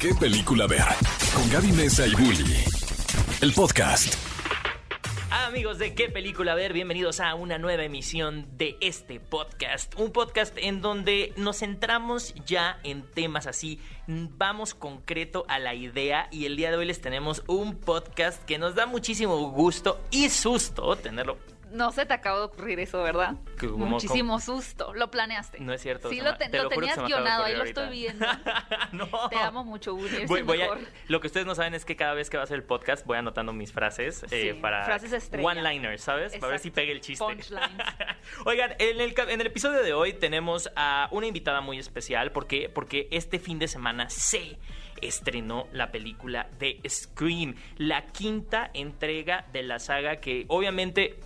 qué película ver. Con Gaby Mesa y Bully. El podcast. Amigos de qué película ver, bienvenidos a una nueva emisión de este podcast. Un podcast en donde nos centramos ya en temas así, vamos concreto a la idea y el día de hoy les tenemos un podcast que nos da muchísimo gusto y susto tenerlo no se te acaba de ocurrir eso, ¿verdad? ¿Cómo- Muchísimo susto. Lo planeaste. No es cierto. Sí, lo, me- te- te lo lo juro que tenías guionado, ahí lo estoy viendo. no. Te amo mucho, Uri. Voy- voy a- lo que ustedes no saben es que cada vez que va a hacer el podcast voy anotando mis frases eh, para frases one-liners, ¿sabes? Para ver si pegue el chiste. Punchlines. Oigan, en el, en el episodio de hoy tenemos a una invitada muy especial porque, porque este fin de semana se estrenó la película de Scream, la quinta entrega de la saga que obviamente,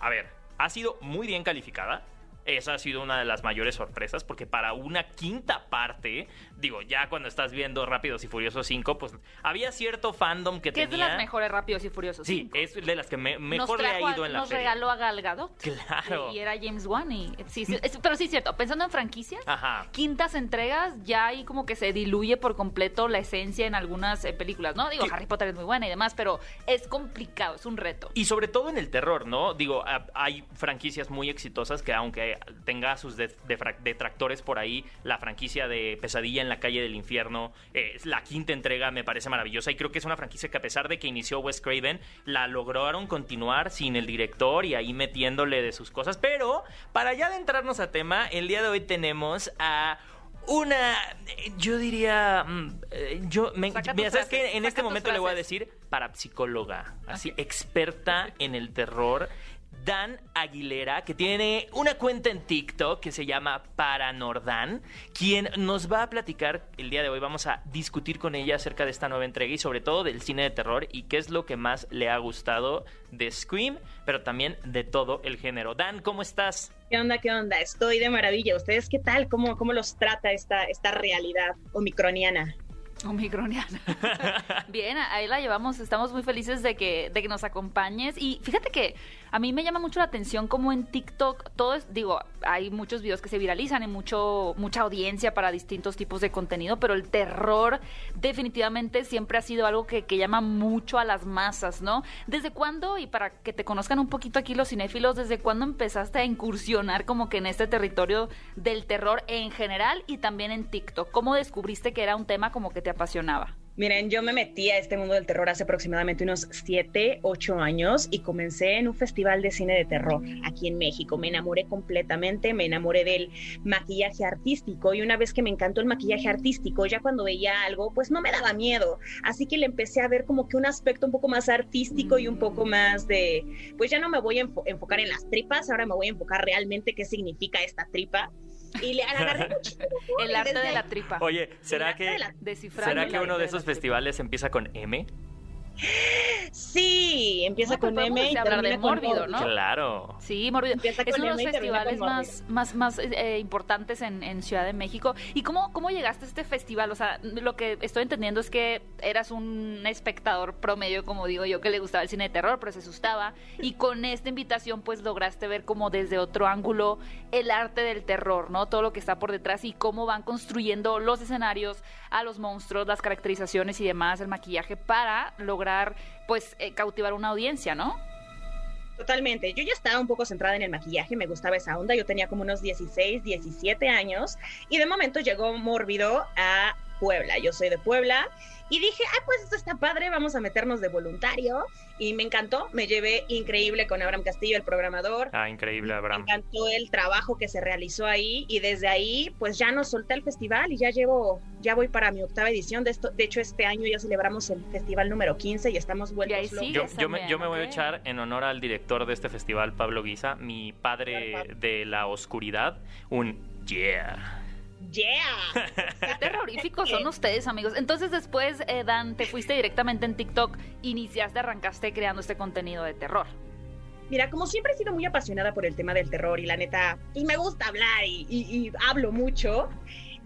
a ver, ha sido muy bien calificada. Esa ha sido una de las mayores sorpresas porque para una quinta parte, digo, ya cuando estás viendo Rápidos y Furiosos 5, pues había cierto fandom que Que tenía... es de las mejores Rápidos y Furiosos. Sí, es de las que me- mejor le ha a- ido en la Nos serie. regaló a Gal Gadot. Claro. Y era James Wan. Y, sí, sí, es- pero sí es cierto, pensando en franquicias, Ajá. quintas entregas, ya ahí como que se diluye por completo la esencia en algunas eh, películas, ¿no? Digo, Sí. Harry Potter es muy buena y demás, pero es complicado, es un reto. Y sobre todo en el terror, ¿no? Digo, hay franquicias muy exitosas que aunque tenga sus detractores por ahí, la franquicia de Pesadilla en la calle del infierno, eh, la quinta entrega me parece maravillosa y creo que es una franquicia que a pesar de que inició Wes Craven, la lograron continuar sin el director y ahí metiéndole de sus cosas. Pero para ya adentrarnos a tema, el día de hoy tenemos a... Una, yo diría, mm, eh, yo, me, mira, ¿sabes frases, qué? En este momento le voy a decir parapsicóloga, así experta en el terror. Dan Aguilera, que tiene una cuenta en TikTok que se llama Paranordan, quien nos va a platicar el día de hoy. Vamos a discutir con ella acerca de esta nueva entrega y sobre todo del cine de terror y qué es lo que más le ha gustado de Scream, pero también de todo el género. Dan, ¿cómo estás? ¿Qué onda? ¿Qué onda? Estoy de maravilla. ¿Ustedes qué tal? ¿Cómo, cómo los trata esta, esta realidad omicroniana? Omicroniana. Bien, ahí la llevamos. Estamos muy felices de que, de que nos acompañes. Y fíjate que a mí me llama mucho la atención como en TikTok todo es, digo, hay muchos videos que se viralizan y mucho, mucha audiencia para distintos tipos de contenido, pero el terror definitivamente siempre ha sido algo que, que llama mucho a las masas, ¿no? ¿Desde cuándo, y para que te conozcan un poquito aquí los cinéfilos, desde cuándo empezaste a incursionar como que en este territorio del terror en general y también en TikTok? ¿Cómo descubriste que era un tema como que te apasionaba? Miren, yo me metí a este mundo del terror hace aproximadamente unos 7, 8 años y comencé en un festival de cine de terror aquí en México. Me enamoré completamente, me enamoré del maquillaje artístico y una vez que me encantó el maquillaje artístico, ya cuando veía algo, pues no me daba miedo. Así que le empecé a ver como que un aspecto un poco más artístico y un poco más de, pues ya no me voy a enfo- enfocar en las tripas, ahora me voy a enfocar realmente qué significa esta tripa. Y le agarré El arte de la tripa. Oye, ¿será que, ¿será que uno de esos festivales empieza con M? Sí, empieza No, con M y hablar de termina con mórbido. Claro. Sí, Mórbido. Empieza Es con uno de los festivales más, más, más eh, importantes en, en Ciudad de México. ¿Y cómo, cómo llegaste a este festival? O sea, lo que estoy entendiendo es que eras un espectador promedio, como digo yo, que le gustaba el cine de terror, pero se asustaba. Y con esta invitación, pues lograste ver como desde otro ángulo el arte del terror, ¿no? Todo lo que está por detrás y cómo van construyendo los escenarios, a los monstruos, las caracterizaciones y demás, el maquillaje, para lograr, pues, eh, cautivar una audiencia, ¿no? Totalmente. Yo ya estaba un poco centrada en el maquillaje, me gustaba esa onda. Yo tenía como unos 16, 17 años y de momento llegó Mórbido a Puebla. Yo soy de Puebla y dije, ah, pues esto está padre, vamos a meternos de voluntario. Y me encantó, me llevé increíble con Abraham Castillo, el programador. Ah, increíble, Me Abraham. encantó el trabajo que se realizó ahí y desde ahí pues ya nos solté al festival y ya llevo, ya voy para mi octava edición. De, esto, de hecho este año ya celebramos el festival número 15 y estamos vueltos ahí locos. sí. Yo, yo me, yo me voy a echar en honor al director de este festival, Pablo Guisa, mi padre de la oscuridad, un yeah. Yeah. Qué terroríficos son ustedes, amigos. Entonces después, eh, Dan, te fuiste directamente en TikTok, iniciaste, arrancaste creando este contenido de terror. Mira, como siempre he sido muy apasionada por el tema del terror y la neta, y me gusta hablar y, y- y hablo mucho,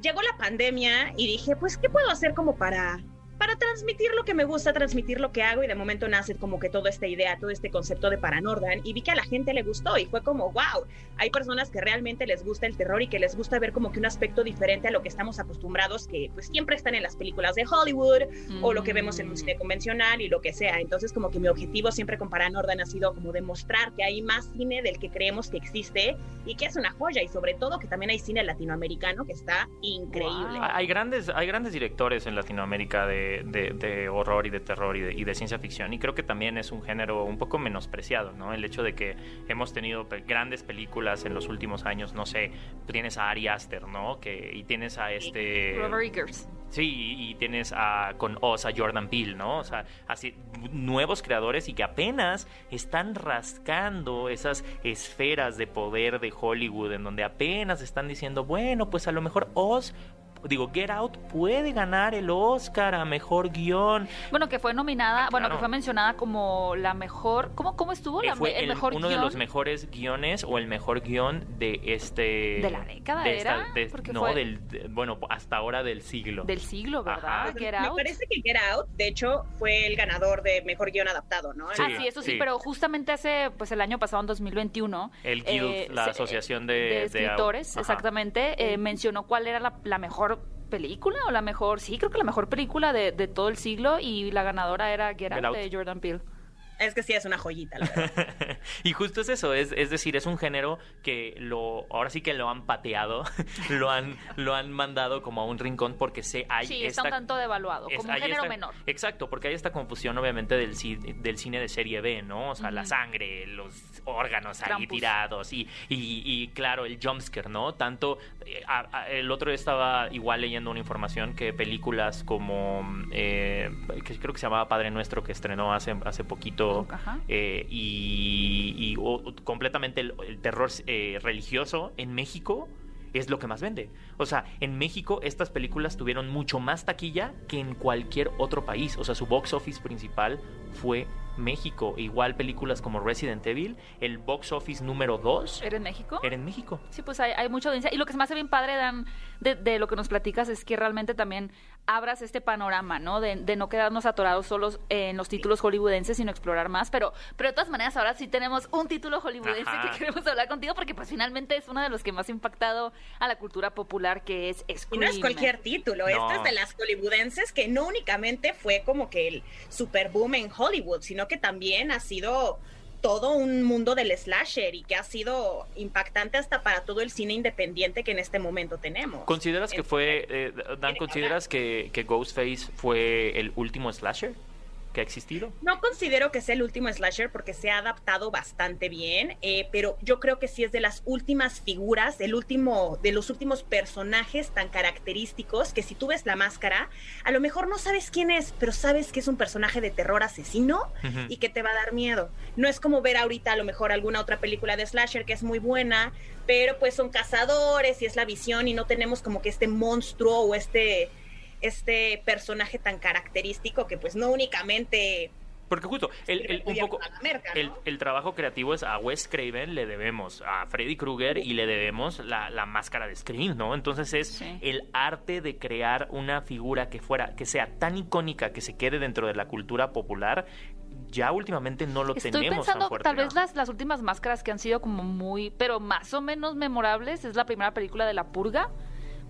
llegó la pandemia y dije, pues, ¿qué puedo hacer como para, para transmitir lo que me gusta, transmitir lo que hago y de momento nace como que toda esta idea, todo este concepto de Paranordan y vi que a la gente le gustó y fue como, wow, hay personas que realmente les gusta el terror y que les gusta ver como que un aspecto diferente a lo que estamos acostumbrados, que pues siempre están en las películas de Hollywood o lo que vemos en un cine convencional y lo que sea. Entonces como que mi objetivo siempre con Paranordan ha sido como demostrar que hay más cine del que creemos que existe y que es una joya y sobre todo que también hay cine latinoamericano que está increíble. Hay grandes, hay grandes directores en Latinoamérica de, de, horror y de terror y de, y de, ciencia ficción y creo que también es un género un poco menospreciado, ¿no? El hecho de que hemos tenido grandes películas en los últimos años, no sé, tienes a Ari Aster, ¿no? Que, y tienes a este... Robert Eggers. Sí, y tienes a, con Oz a Jordan Peele, ¿no? O sea, así nuevos creadores y que apenas están rascando esas esferas de poder de Hollywood en donde apenas están diciendo, bueno, pues a lo mejor Oz digo, Get Out puede ganar el Oscar a mejor guion. Bueno, que fue nominada, ah, bueno, que fue mencionada como la mejor, ¿cómo, cómo estuvo? Eh, la, el, mejor uno de los mejores guiones o el mejor guion de este... De la década, ¿era? no, del, bueno, hasta ahora del siglo. Del siglo, ¿verdad? Get Out. Me parece que Get Out, de hecho, fue el ganador de mejor guion adaptado, ¿no? Sí, ah, sí, eso sí, pero justamente hace, pues el año pasado, en 2021... El Guild, eh, la asociación de... de escritores, exactamente, eh, mencionó cuál era la, la mejor película o la mejor, sí, creo que la mejor película de, de todo el siglo y la ganadora era Get, Out, de Jordan Peele. Es que sí, es una joyita, la verdad. y justo es eso, es, es decir, es un género que lo, ahora sí que lo han pateado, lo han, lo han mandado como a un rincón porque se hay. Sí, está un tanto devaluado, como un género menor. Exacto, porque hay esta confusión, obviamente, del, del cine de serie B, ¿no? O sea, la sangre, los órganos ahí tirados y, y, claro, el jumpscare, ¿no? Tanto. Eh, el otro día estaba igual leyendo una información que películas como. Eh, que creo que se llamaba Padre Nuestro, que estrenó hace, hace poquito eh, y, completamente el, terror eh, religioso en México es lo que más vende. O sea, en México estas películas tuvieron mucho más taquilla que en cualquier otro país. O sea, su box office principal fue México. Igual películas como Resident Evil, el box office número 2. ¿Era en México? Era en México. Sí, pues hay, hay mucha audiencia. Y lo que se me hace bien padre, Dan, de, de, lo que nos platicas es que realmente también abras este panorama, ¿no? De, de, no quedarnos atorados solos en los títulos hollywoodenses, sino explorar más. Pero, pero de todas maneras, ahora sí tenemos un título hollywoodense que queremos hablar contigo porque pues finalmente es uno de los que más ha impactado a la cultura popular, que es Scream. Y no es cualquier título, este es de las hollywoodenses que no únicamente fue como que el super boom en Hollywood, sino que también ha sido todo un mundo del slasher y que ha sido impactante hasta para todo el cine independiente que en este momento tenemos. ¿Consideras que fue, eh, Dan, consideras que, que Ghostface fue el último slasher? Que ha existido. No considero que sea el último slasher porque se ha adaptado bastante bien, eh, pero yo creo que sí es de las últimas figuras, del último, de los últimos personajes tan característicos que si tú ves la máscara, a lo mejor no sabes quién es, pero sabes que es un personaje de terror asesino y que te va a dar miedo. No es como ver ahorita a lo mejor alguna otra película de slasher que es muy buena, pero pues son cazadores y es la visión y no tenemos como que este monstruo o este este personaje tan característico que pues no únicamente porque justo el, un poco el, trabajo creativo es a Wes Craven le debemos a Freddy Krueger y le debemos la, máscara de Scream, ¿no? Entonces es el arte de crear una figura que fuera que sea tan icónica que se quede dentro de la cultura popular. Ya últimamente no lo tenemos. Estoy pensando, tal vez las, las últimas máscaras que han sido como muy, pero más o menos memorables, es la primera película de La Purga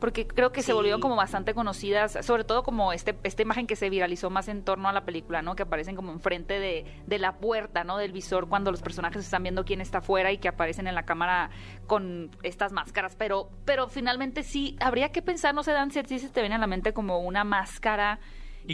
porque creo que se volvieron como bastante conocidas, sobre todo como este esta imagen que se viralizó más en torno a la película, ¿no? Que aparecen como enfrente de, de la puerta, ¿no? Del visor cuando los personajes están viendo quién está afuera y que aparecen en la cámara con estas máscaras, pero pero finalmente sí habría que pensar, no sé, Dan, si se te viene a la mente como una máscara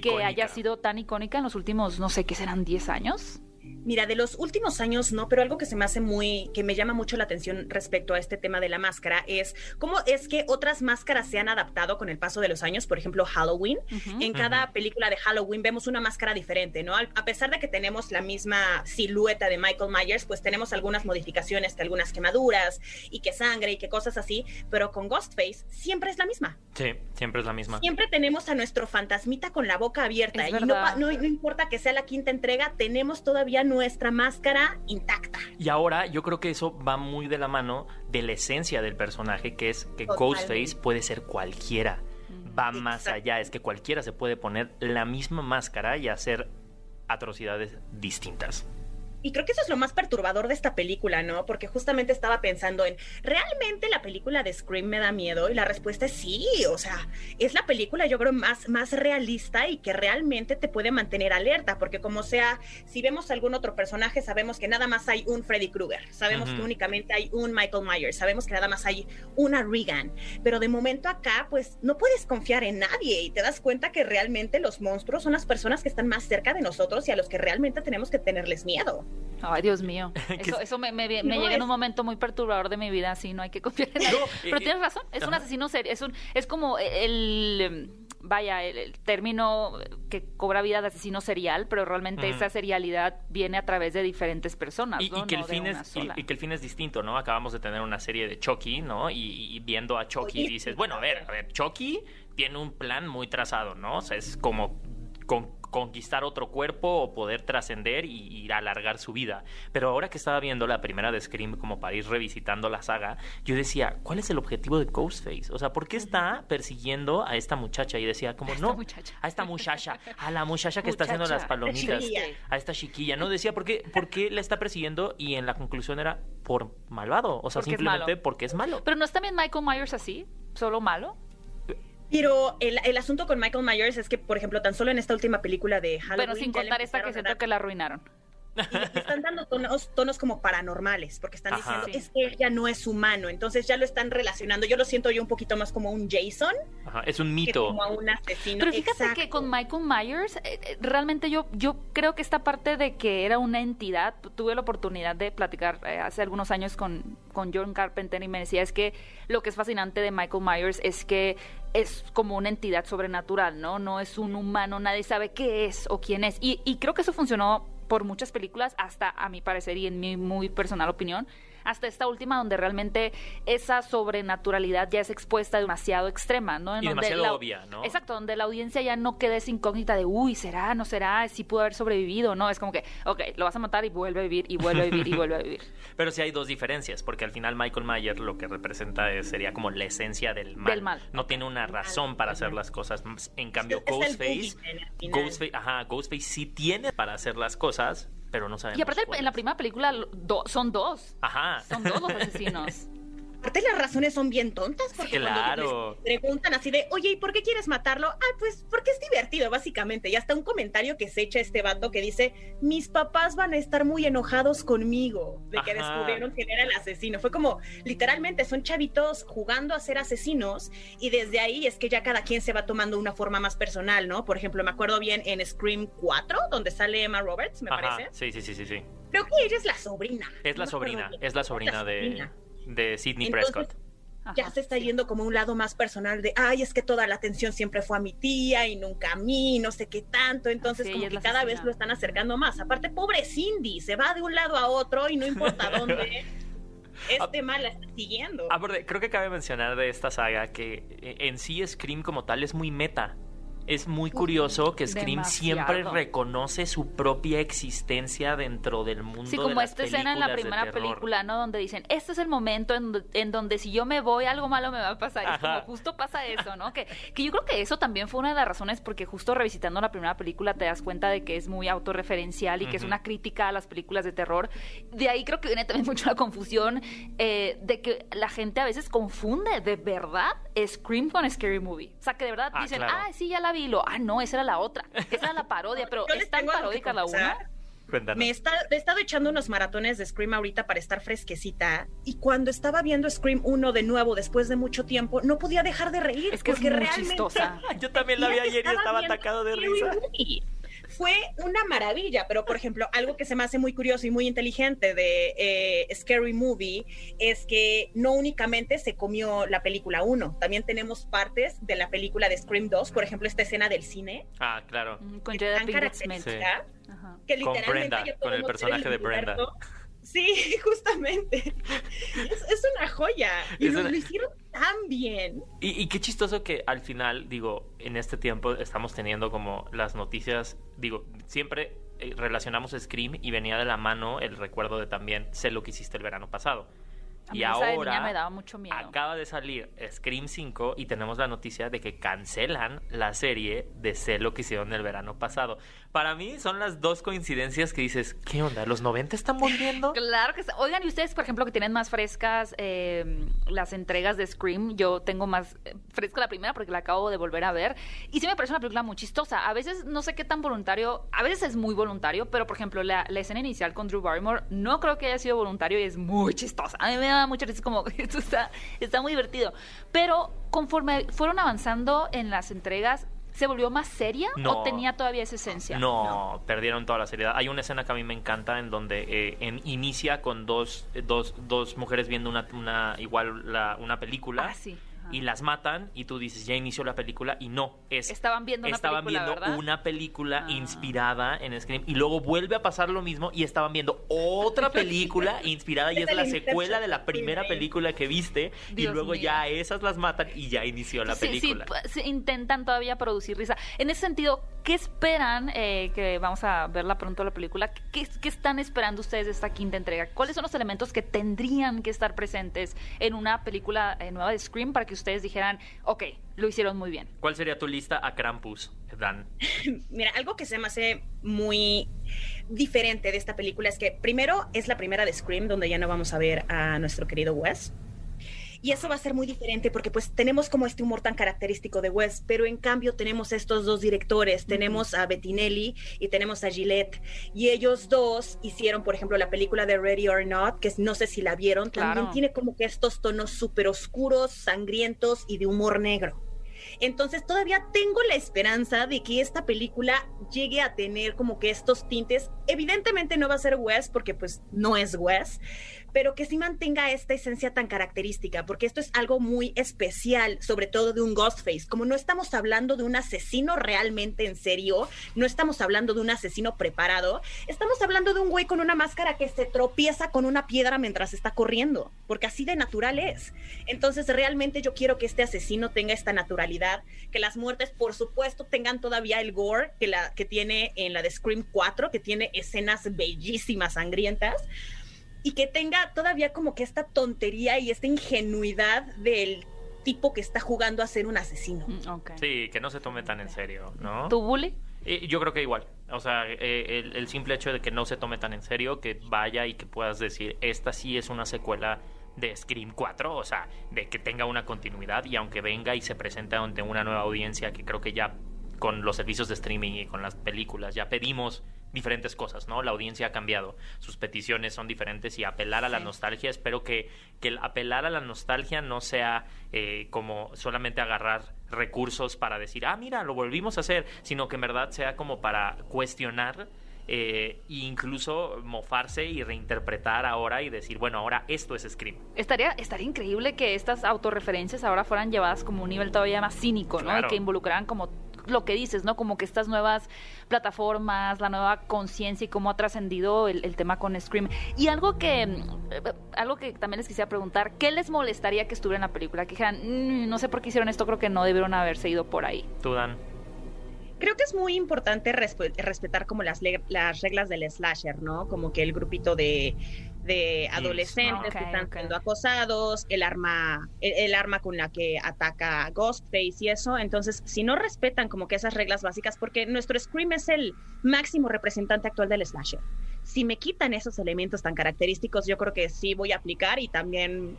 que haya sido tan icónica en los últimos, no sé, ¿qué serán 10 años? Mira, de los últimos años no, pero algo que se me hace muy, que me llama mucho la atención respecto a este tema de la máscara es cómo es que otras máscaras se han adaptado con el paso de los años. Por ejemplo, Halloween. En cada película de Halloween vemos una máscara diferente, ¿no? A pesar de que tenemos la misma silueta de Michael Myers, pues tenemos algunas modificaciones, que algunas quemaduras y que sangre y que cosas así, pero con Ghostface siempre es la misma. Sí, siempre es la misma. Siempre tenemos a nuestro fantasmita con la boca abierta y no, no importa que sea la quinta entrega, tenemos todavía nuestra máscara intacta. Y ahora yo creo que eso va muy de la mano de la esencia del personaje, que es que Ghostface puede ser cualquiera va más allá, es que cualquiera se puede poner la misma máscara y hacer atrocidades distintas. Y creo que eso es lo más perturbador de esta película, ¿no? Porque justamente estaba pensando en, ¿realmente la película de Scream me da miedo? Y la respuesta es sí, o sea, es la película yo creo más, más realista y que realmente te puede mantener alerta, porque como sea, si vemos algún otro personaje, sabemos que nada más hay un Freddy Krueger, sabemos que únicamente hay un Michael Myers, sabemos que nada más hay una Regan, pero de momento acá, pues no puedes confiar en nadie y te das cuenta que realmente los monstruos son las personas que están más cerca de nosotros y a los que realmente tenemos que tenerles miedo. Ay, Dios mío. Eso, es- eso me, me, me No, llega en un momento muy perturbador de mi vida, así no hay que confiar en nadie. No, Pero eh, tienes razón, es un asesino serio. Es, un, es como el, em, vaya, el, el término que cobra vida de asesino serial, pero realmente esa serialidad viene a través de diferentes personas, Y, ¿no? y que el No fin es, y, que el fin es distinto, ¿no? Acabamos de tener una serie de Chucky, ¿no? Y, y viendo a Chucky dices, bueno, a ver, a ver, Chucky tiene un plan muy trazado, ¿no? O sea, es como con- conquistar otro cuerpo o poder trascender y, y alargar su vida. Pero ahora que estaba viendo la primera de Scream como para ir revisitando la saga, yo decía, ¿cuál es el objetivo de Ghostface? O sea, ¿por qué está persiguiendo a esta muchacha? Y decía, como, A esta no, muchacha. a esta muchacha, a la muchacha que está haciendo las palomitas Chiquilla. a esta chiquilla. No decía por qué, por qué la está persiguiendo y en la conclusión era por malvado. O sea, Porque simplemente porque es malo. Pero no es también Michael Myers así, solo malo. Pero el, el asunto con Michael Myers es que, por ejemplo, tan solo en esta última película de Halloween. Bueno, sin contar esta que siento que la arruinaron. Y están dando tonos, tonos como paranormales, porque están Ajá. diciendo, es que él ya no es humano, entonces ya lo están relacionando. Yo lo siento yo un poquito más como un Jason Ajá, es un que mito. como a un asesino. Pero fíjate Exacto. que con Michael Myers, eh, eh, realmente yo, yo creo que esta parte de que era una entidad, tu- tuve la oportunidad de platicar eh, hace algunos años con, con John Carpenter y me decía, es que lo que es fascinante de Michael Myers es que es como una entidad sobrenatural, ¿no? No es un humano, nadie sabe qué es o quién es. Y, y creo que eso funcionó por muchas películas, hasta a mi parecer y en mi muy personal opinión, hasta esta última donde realmente esa sobrenaturalidad ya es expuesta demasiado extrema, ¿no? En Y donde demasiado la- obvia, ¿no? Exacto, donde la audiencia ya no queda esa incógnita de, uy, ¿será? ¿No será? ¿Sí pudo haber sobrevivido? No, es como que, ok, lo vas a matar y vuelve a vivir, y vuelve a vivir, y vuelve a vivir. Pero sí hay dos diferencias, porque al final Michael Myers lo que representa es- sería como la esencia del mal. Del mal. No tiene una razón para hacer las cosas. En cambio, Ghostface. Ghostface, ajá, Ghostface sí tiene para hacer las cosas, pero no sabemos Y aparte, en la primera película do- son dos. Ajá. Son dos los asesinos. Aparte las razones son bien tontas porque Claro. cuando les preguntan así de, oye, ¿y por qué quieres matarlo? Ah, pues porque es divertido, básicamente. Y hasta un comentario que se echa este vato que dice, mis papás van a estar muy enojados conmigo de que Ajá. descubrieron quién era el asesino. Fue como, literalmente, son chavitos jugando a ser asesinos y desde ahí es que ya cada quien se va tomando una forma más personal, ¿no? Por ejemplo, me acuerdo bien en Scream 4, donde sale Emma Roberts, me Ajá, parece. sí, sí, sí, sí, sí. Creo que ella es la sobrina. Es la No sobrina, es la sobrina de, sobrina. De Sidney Entonces, Prescott. ya Ajá, se está sí. yendo como un lado más personal de, ay, es que toda la atención siempre fue a mi tía y nunca a mí, no sé qué tanto. Entonces, Sí, como que cada vez lo están acercando más. Aparte, pobre Cindy, se va de un lado a otro y no importa dónde. Este mal la está siguiendo. Aparte, creo que cabe mencionar de esta saga que eh, en sí Scream como tal es muy meta. Es muy curioso que Scream demasiado. siempre reconoce su propia existencia dentro del mundo Sí, de como las esta escena en la de primera película, ¿no? Donde dicen, este es el momento en, en donde si yo me voy, algo malo me va a pasar. Y es como justo pasa eso, ¿no? Que, que yo creo que eso también fue una de las razones porque justo revisitando la primera película te das cuenta de que es muy autorreferencial y que es una crítica a las películas de terror. De ahí creo que viene también mucho la confusión eh, de que la gente a veces confunde de verdad Scream con ScaryMovie. O sea, que de verdad Ah, dicen, claro. ah, sí, ya la vi. Y Lo, ah, no, esa era la otra. Esa era la parodia, pero es tan paródica la una. Cuéntanos. Me, está- me he estado echando unos maratones de Scream ahorita para estar fresquecita y cuando estaba viendo Scream 1 de nuevo después de mucho tiempo, no podía dejar de reír. Es que es muy realmente chistosa. Yo también la vi ayer y estaba atacado de risa. Movie. Fue una maravilla, pero por ejemplo, algo que se me hace muy curioso y muy inteligente de eh, Scary Movie es que no únicamente se comió la película 1, también tenemos partes de la película de Scream 2, por ejemplo, esta escena del cine, Ah, claro. Mm, Con Jada Pinkett Smith. Con Brenda, con el personaje de Brenda. universo. Sí, justamente. Es, es una joya. Y Es lo, una- lo hicieron tan bien. Y, y qué chistoso que al final, digo, en este tiempo estamos teniendo como las noticias, digo, siempre eh, relacionamos Scream y venía de la mano el recuerdo de también sé lo que hiciste el verano pasado. A y de ahora me daba mucho miedo. acaba de salir Scream 5 y tenemos la noticia de que cancelan la serie de Sé lo que hicieron el verano pasado. Para mí son las dos coincidencias que dices, ¿qué onda? ¿Los 90 están volviendo? Claro que sí. Oigan, y ustedes, por ejemplo, que tienen más frescas eh, las entregas de Scream, yo tengo más eh, fresca la primera porque la acabo de volver a ver. Y sí me parece una película muy chistosa. A veces no sé qué tan voluntario, a veces es muy voluntario, pero por ejemplo, la, la escena inicial con Drew Barrymore no creo que haya sido voluntario y es muy chistosa. A mí me da mucha risa, como esto está, está muy divertido. Pero conforme fueron avanzando en las entregas, ¿Se volvió más seria No. o tenía todavía esa esencia? No, perdieron toda la seriedad. Hay una escena que a mí me encanta en donde eh, en- inicia con dos, eh, dos, dos mujeres viendo una, una igual la- una película Ah, sí. Y las matan y tú dices ya inició la película y no es Estaban viendo una estaban película, viendo ¿verdad? una película Ah. inspirada en Scream y luego vuelve a pasar lo mismo y estaban viendo otra película inspirada y Es la secuela de la primera película que viste y Dios luego mío. ya esas las matan y ya inició la Sí, película. Sí, sí, intentan todavía producir risa. En ese sentido, ¿qué esperan? eh, que vamos a verla pronto la película. ¿Qué, qué están esperando ustedes de esta quinta entrega? ¿Cuáles son los elementos que tendrían que estar presentes en una película eh, nueva de Scream para que ustedes dijeran, ok, lo hicieron muy bien? ¿Cuál sería tu lista a Krampus, Dan? Mira, algo que se me hace muy diferente de esta película es que primero es la primera de Scream donde ya no vamos a ver a nuestro querido Wes. Y eso va a ser muy diferente porque pues tenemos como este humor tan característico de Wes, pero en cambio tenemos estos dos directores, tenemos a Bettinelli y tenemos a Gillette. Y ellos dos hicieron, por ejemplo, la película de Ready or Not, que no sé si la vieron, Claro. también tiene como que estos tonos súper oscuros, sangrientos y de humor negro. Entonces todavía tengo la esperanza de que esta película llegue a tener como que estos tintes. Evidentemente no va a ser Wes porque pues no es Wes, pero que sí mantenga esta esencia tan característica, porque esto es algo muy especial, sobre todo de un Ghostface. Como no estamos hablando de un asesino realmente en serio, no estamos hablando de un asesino preparado, estamos hablando de un güey con una máscara que se tropieza con una piedra mientras está corriendo, porque así de natural es. Entonces realmente yo quiero que este asesino tenga esta naturalidad, que las muertes por supuesto tengan todavía el gore que, la, que tiene en la de Scream 4, que tiene escenas bellísimas, sangrientas, y que tenga todavía como que esta tontería y esta ingenuidad del tipo que está jugando a ser un asesino. Mm. Sí, que no se tome tan en serio, ¿no? ¿Tu bully? Eh, Yo creo que igual. O sea, eh, el, el simple hecho de que no se tome tan en serio, que vaya y que puedas decir, esta sí es una secuela de Scream 4, o sea, de que tenga una continuidad y aunque venga y se presente ante una nueva audiencia, que creo que ya con los servicios de streaming y con las películas ya pedimos diferentes cosas, ¿no? La audiencia ha cambiado, sus peticiones son diferentes y apelar a la Sí. nostalgia, espero que, que el apelar a la nostalgia no sea eh, como solamente agarrar recursos para decir, ah, mira, lo volvimos a hacer, sino que en verdad sea como para cuestionar eh, e incluso mofarse y reinterpretar ahora y decir, bueno, ahora esto es Scream. Estaría, estaría increíble que estas autorreferencias ahora fueran llevadas como un nivel todavía más cínico, ¿no? Claro. Y que involucraran como lo que dices, ¿no? Como que estas nuevas plataformas, la nueva conciencia y cómo ha trascendido el, el tema con Scream. Y algo que, eh, algo que también les quisiera preguntar, ¿qué les molestaría que estuviera en la película? Que dijeran, "Mm, no sé por qué hicieron esto, creo que no debieron haberse ido por ahí. Tú, Dan. Creo que es muy importante respe- respetar como las, las reglas del slasher, ¿no? Como que el grupito de, de adolescentes que están siendo acosados, el arma, el, el arma con la que ataca a Ghostface y eso. Entonces, si no respetan como que esas reglas básicas, porque nuestro Scream es el máximo representante actual del slasher. Si me quitan esos elementos tan característicos, yo creo que sí voy a aplicar y también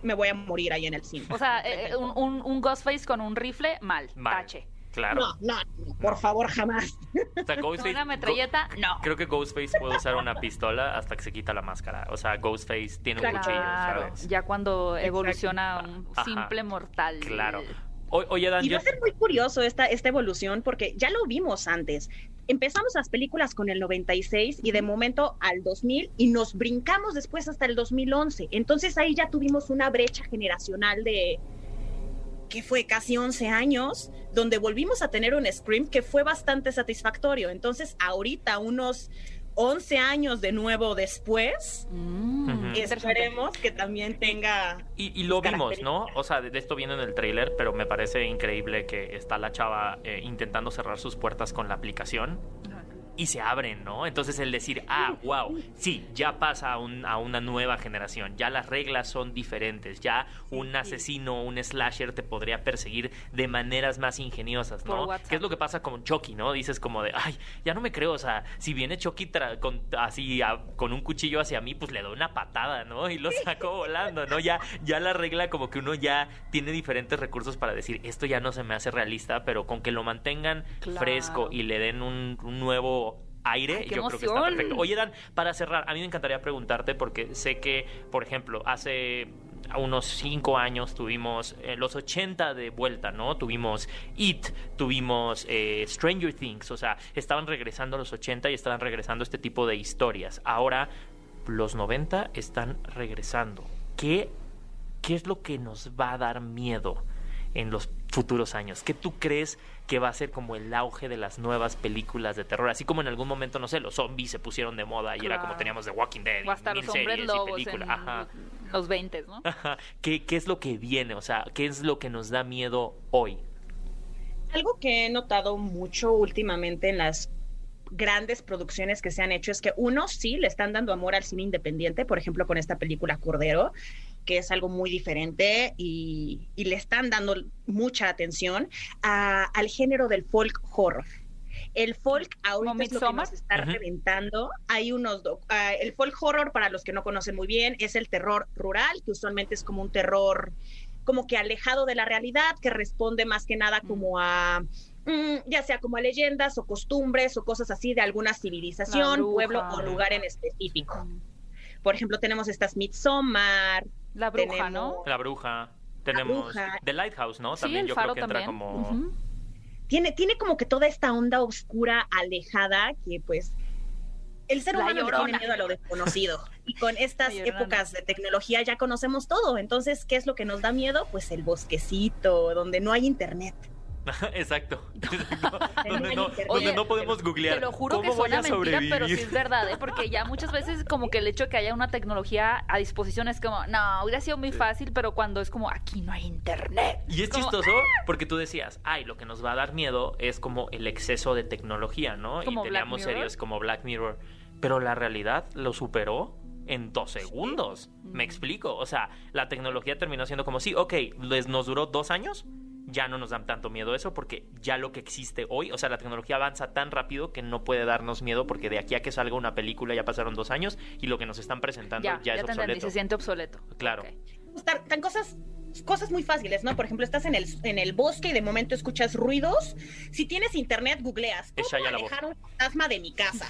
me voy a morir ahí en el cine. O sea, eh, un, un, un Ghostface con un rifle, mal, Mal. tache. Claro. No, no, no, por favor, jamás. O sea, Con Ghostface- una metralleta, no. Creo que Ghostface puede usar una pistola hasta que se quita la máscara. O sea, Ghostface tiene un cuchillo, Claro, ¿sabes? ya cuando evoluciona a un Ajá. simple mortal. Claro. O- oye, Dan, Y yo... va a ser muy curioso esta, esta evolución porque ya lo vimos antes. Empezamos las películas con el 96 y de momento al 2000 y nos brincamos después hasta el 2011. Entonces ahí ya tuvimos una brecha generacional de que fue casi 11 años, donde volvimos a tener un Scream que fue bastante satisfactorio. Entonces ahorita, unos 11 años de nuevo después, Mm, esperemos que también tenga... Y, y lo vimos, ¿no? O sea, de, de esto viene en el tráiler, pero me parece increíble que está la chava eh, intentando cerrar sus puertas con la aplicación. Y se abren, ¿no? Entonces el decir, ah, wow, sí, ya pasa a, un- a una nueva generación, ya las reglas son diferentes, ya un asesino, un slasher te podría perseguir de maneras más ingeniosas, ¿no? ¿Qué es lo que pasa con Chucky, ¿no? Dices como de, ay, ya no me creo, o sea, si viene Chucky tra- con, así a- con un cuchillo hacia mí, pues le doy una patada, ¿no? Y lo saco volando, ¿no? Ya, ya la regla como que uno ya tiene diferentes recursos para decir, esto ya no se me hace realista, pero con que lo mantengan Claro. fresco y le den un, un nuevo aire, Ay, yo creo que está perfecto. Oye, Dan, para cerrar, a mí me encantaría preguntarte porque sé que, por ejemplo, hace unos cinco años tuvimos eh, los 80 de vuelta, ¿no? Tuvimos It, tuvimos eh, Stranger Things, o sea, estaban regresando los 80 y estaban regresando este tipo de historias. Ahora los 90 están regresando. ¿Qué, ¿Qué es lo que nos va a dar miedo en los futuros años? ¿Qué tú crees que va a ser como el auge de las nuevas películas de terror? Así como en algún momento, no sé, los zombies se pusieron de moda y era como teníamos The Walking Dead, y O hasta mil los hombres series y lobos en. Ajá. los 20, ¿no? Ajá. ¿Qué, ¿Qué es lo que viene? O sea, ¿qué es lo que nos da miedo hoy? Algo que he notado mucho últimamente en las grandes producciones que se han hecho es que uno sí le están dando amor al cine independiente, por ejemplo con esta película Cordero, que es algo muy diferente y, y le están dando mucha atención a- al género del folk horror. El folk ahorita es lo que nos está reventando. Hay unos, ah, el folk horror para los que no conocen muy bien es el terror rural, que usualmente es como un terror como que alejado de la realidad, que responde más que nada como a, mm, ya sea como a leyendas o costumbres o cosas así de alguna civilización, pueblo o lugar en específico. Por ejemplo, tenemos estas Midsommar, La bruja, ¿no? La bruja. Tenemos bruja. The Lighthouse, ¿no? Sí, También el yo faro creo que entra también. como... Tiene, tiene como que toda esta onda oscura, alejada, que pues el ser La humano tiene miedo a lo desconocido. Y con estas La épocas de tecnología ya conocemos todo. Entonces, ¿qué es lo que nos da miedo? Pues el bosquecito, donde no hay internet. Exacto. Donde, no, donde Oye, no podemos googlear. Te lo juro ¿Cómo que suena mentira, sobrevivir? pero sí es verdad, ¿eh? Porque ya muchas veces como que el hecho de que haya una tecnología a disposición es como, no, hubiera sido muy fácil, pero cuando es como, aquí no hay internet. Y es como, chistoso porque tú decías, ay, lo que nos va a dar miedo es como el exceso de tecnología, ¿no? Como y teníamos series como Black Mirror. Pero la realidad lo superó en dos segundos. Me explico. O sea, la tecnología terminó siendo como, sí, ok, les, nos duró dos años. Ya no nos dan tanto miedo eso porque ya lo que existe hoy, o sea, la tecnología avanza tan rápido que no puede darnos miedo porque de aquí a que salga una película ya pasaron dos años y lo que nos están presentando Ya, ya, ya, es te entendí, obsoleto. se siente obsoleto. Claro. Ok. Están, están cosas cosas muy fáciles, ¿no? Por ejemplo, estás en el, en el bosque y de momento escuchas ruidos. Si tienes internet, googleas, ¿cómo alejar un fantasma de mi casa?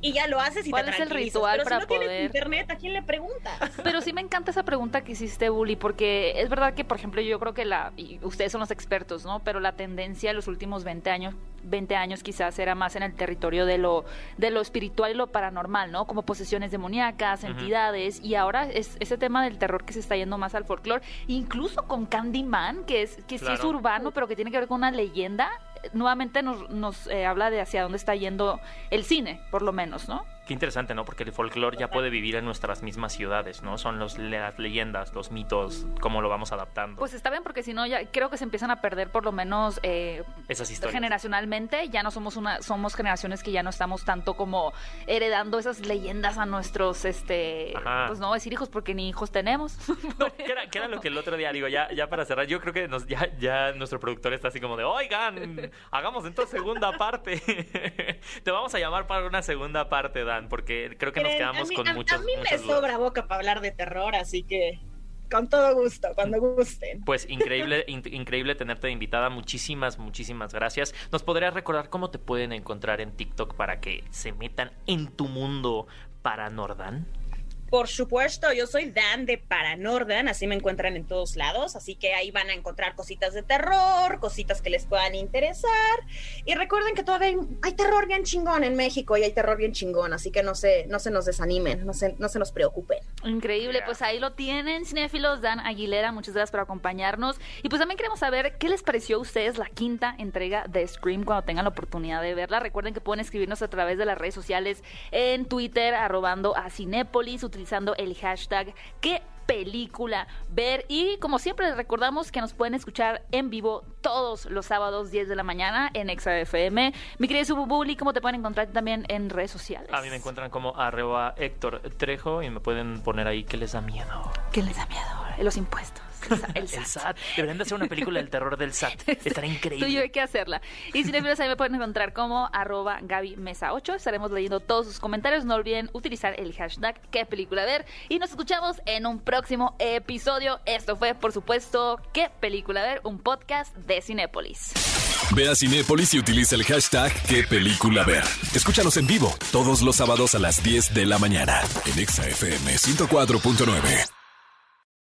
Y ya lo haces y ¿Cuál te es el ritual Pero para si no tienes poder- internet, ¿a quién le preguntas? Pero sí me encanta esa pregunta que hiciste, Bully, porque es verdad que, por ejemplo, yo creo que la, y ustedes son los expertos, ¿no? Pero la tendencia en los últimos 20 años, 20 años quizás era más en el territorio de lo, de lo espiritual y lo paranormal, ¿no? Como posesiones demoníacas, entidades, y ahora es ese tema del terror que se está yendo más al folclore, incluso con Candyman, que es, que sí es Claro. urbano, pero que tiene que ver con una leyenda, nuevamente nos, nos eh, habla de hacia dónde está yendo el cine, por lo menos, ¿no? Qué interesante, ¿no? Porque el folclore ya puede vivir en nuestras mismas ciudades, ¿no? Son los, las leyendas, los mitos, cómo lo vamos adaptando. Pues está bien, porque si no, ya creo que se empiezan a perder por lo menos eh, Esas historias. generacionalmente. Ya no somos una, somos generaciones que ya no estamos tanto como heredando esas leyendas a nuestros, este, Ajá. pues no voy a decir hijos porque ni hijos tenemos. No, ¿qué era, qué era lo que el otro día, digo, ya, ya para cerrar, yo creo que nos, ya, ya nuestro productor está así como de, oigan, hagamos entonces segunda parte. Te vamos a llamar para una segunda parte, Dan, porque creo que nos quedamos mí, con a- muchos A mí me sobra boca para hablar de terror, así que con todo gusto, cuando gusten. Pues increíble, in- increíble tenerte de invitada. Muchísimas, muchísimas gracias. ¿Nos podrías recordar cómo te pueden encontrar en TikTok para que se metan en tu mundo paranordan? Por supuesto, yo soy Dan de Paranordan, así me encuentran en todos lados, así que ahí van a encontrar cositas de terror, cositas que les puedan interesar. Y recuerden que todavía hay, hay terror bien chingón en México y hay terror bien chingón, así que no se, no se nos desanimen, no se, no se nos preocupen. Increíble, Yeah. pues ahí lo tienen, cinéfilos, Dan Aguilera, muchas gracias por acompañarnos. Y pues también queremos saber qué les pareció a ustedes la quinta entrega de Scream cuando tengan la oportunidad de verla. Recuerden que pueden escribirnos a través de las redes sociales en Twitter, arrobando a Cinépolis, utilizando el hashtag qué película ver. Y como siempre, les recordamos que nos pueden escuchar en vivo todos los sábados 10 de la mañana en ExaFM. Mi querido Sububuli, ¿cómo te pueden encontrar también en redes sociales? A mí me encuentran como arroba Héctor Trejo y me pueden poner ahí que les da miedo. ¿Qué les da miedo? Los impuestos. El SAT. El SAT. Deberían de hacer una película del terror del SAT. Estará Tú y yo increíble. hay que hacerla. Y si no ahí me pueden encontrar como arroba Gaby Mesa 8. Estaremos leyendo todos sus comentarios. No olviden utilizar el hashtag qué película ver. Y nos escuchamos en un próximo episodio. Esto fue, por supuesto, qué película ver, un podcast de Cinépolis. Ve a Cinépolis y utiliza el hashtag qué película ver. Escúchanos en vivo todos los sábados a las 10 de la mañana en Exa FM 104.9.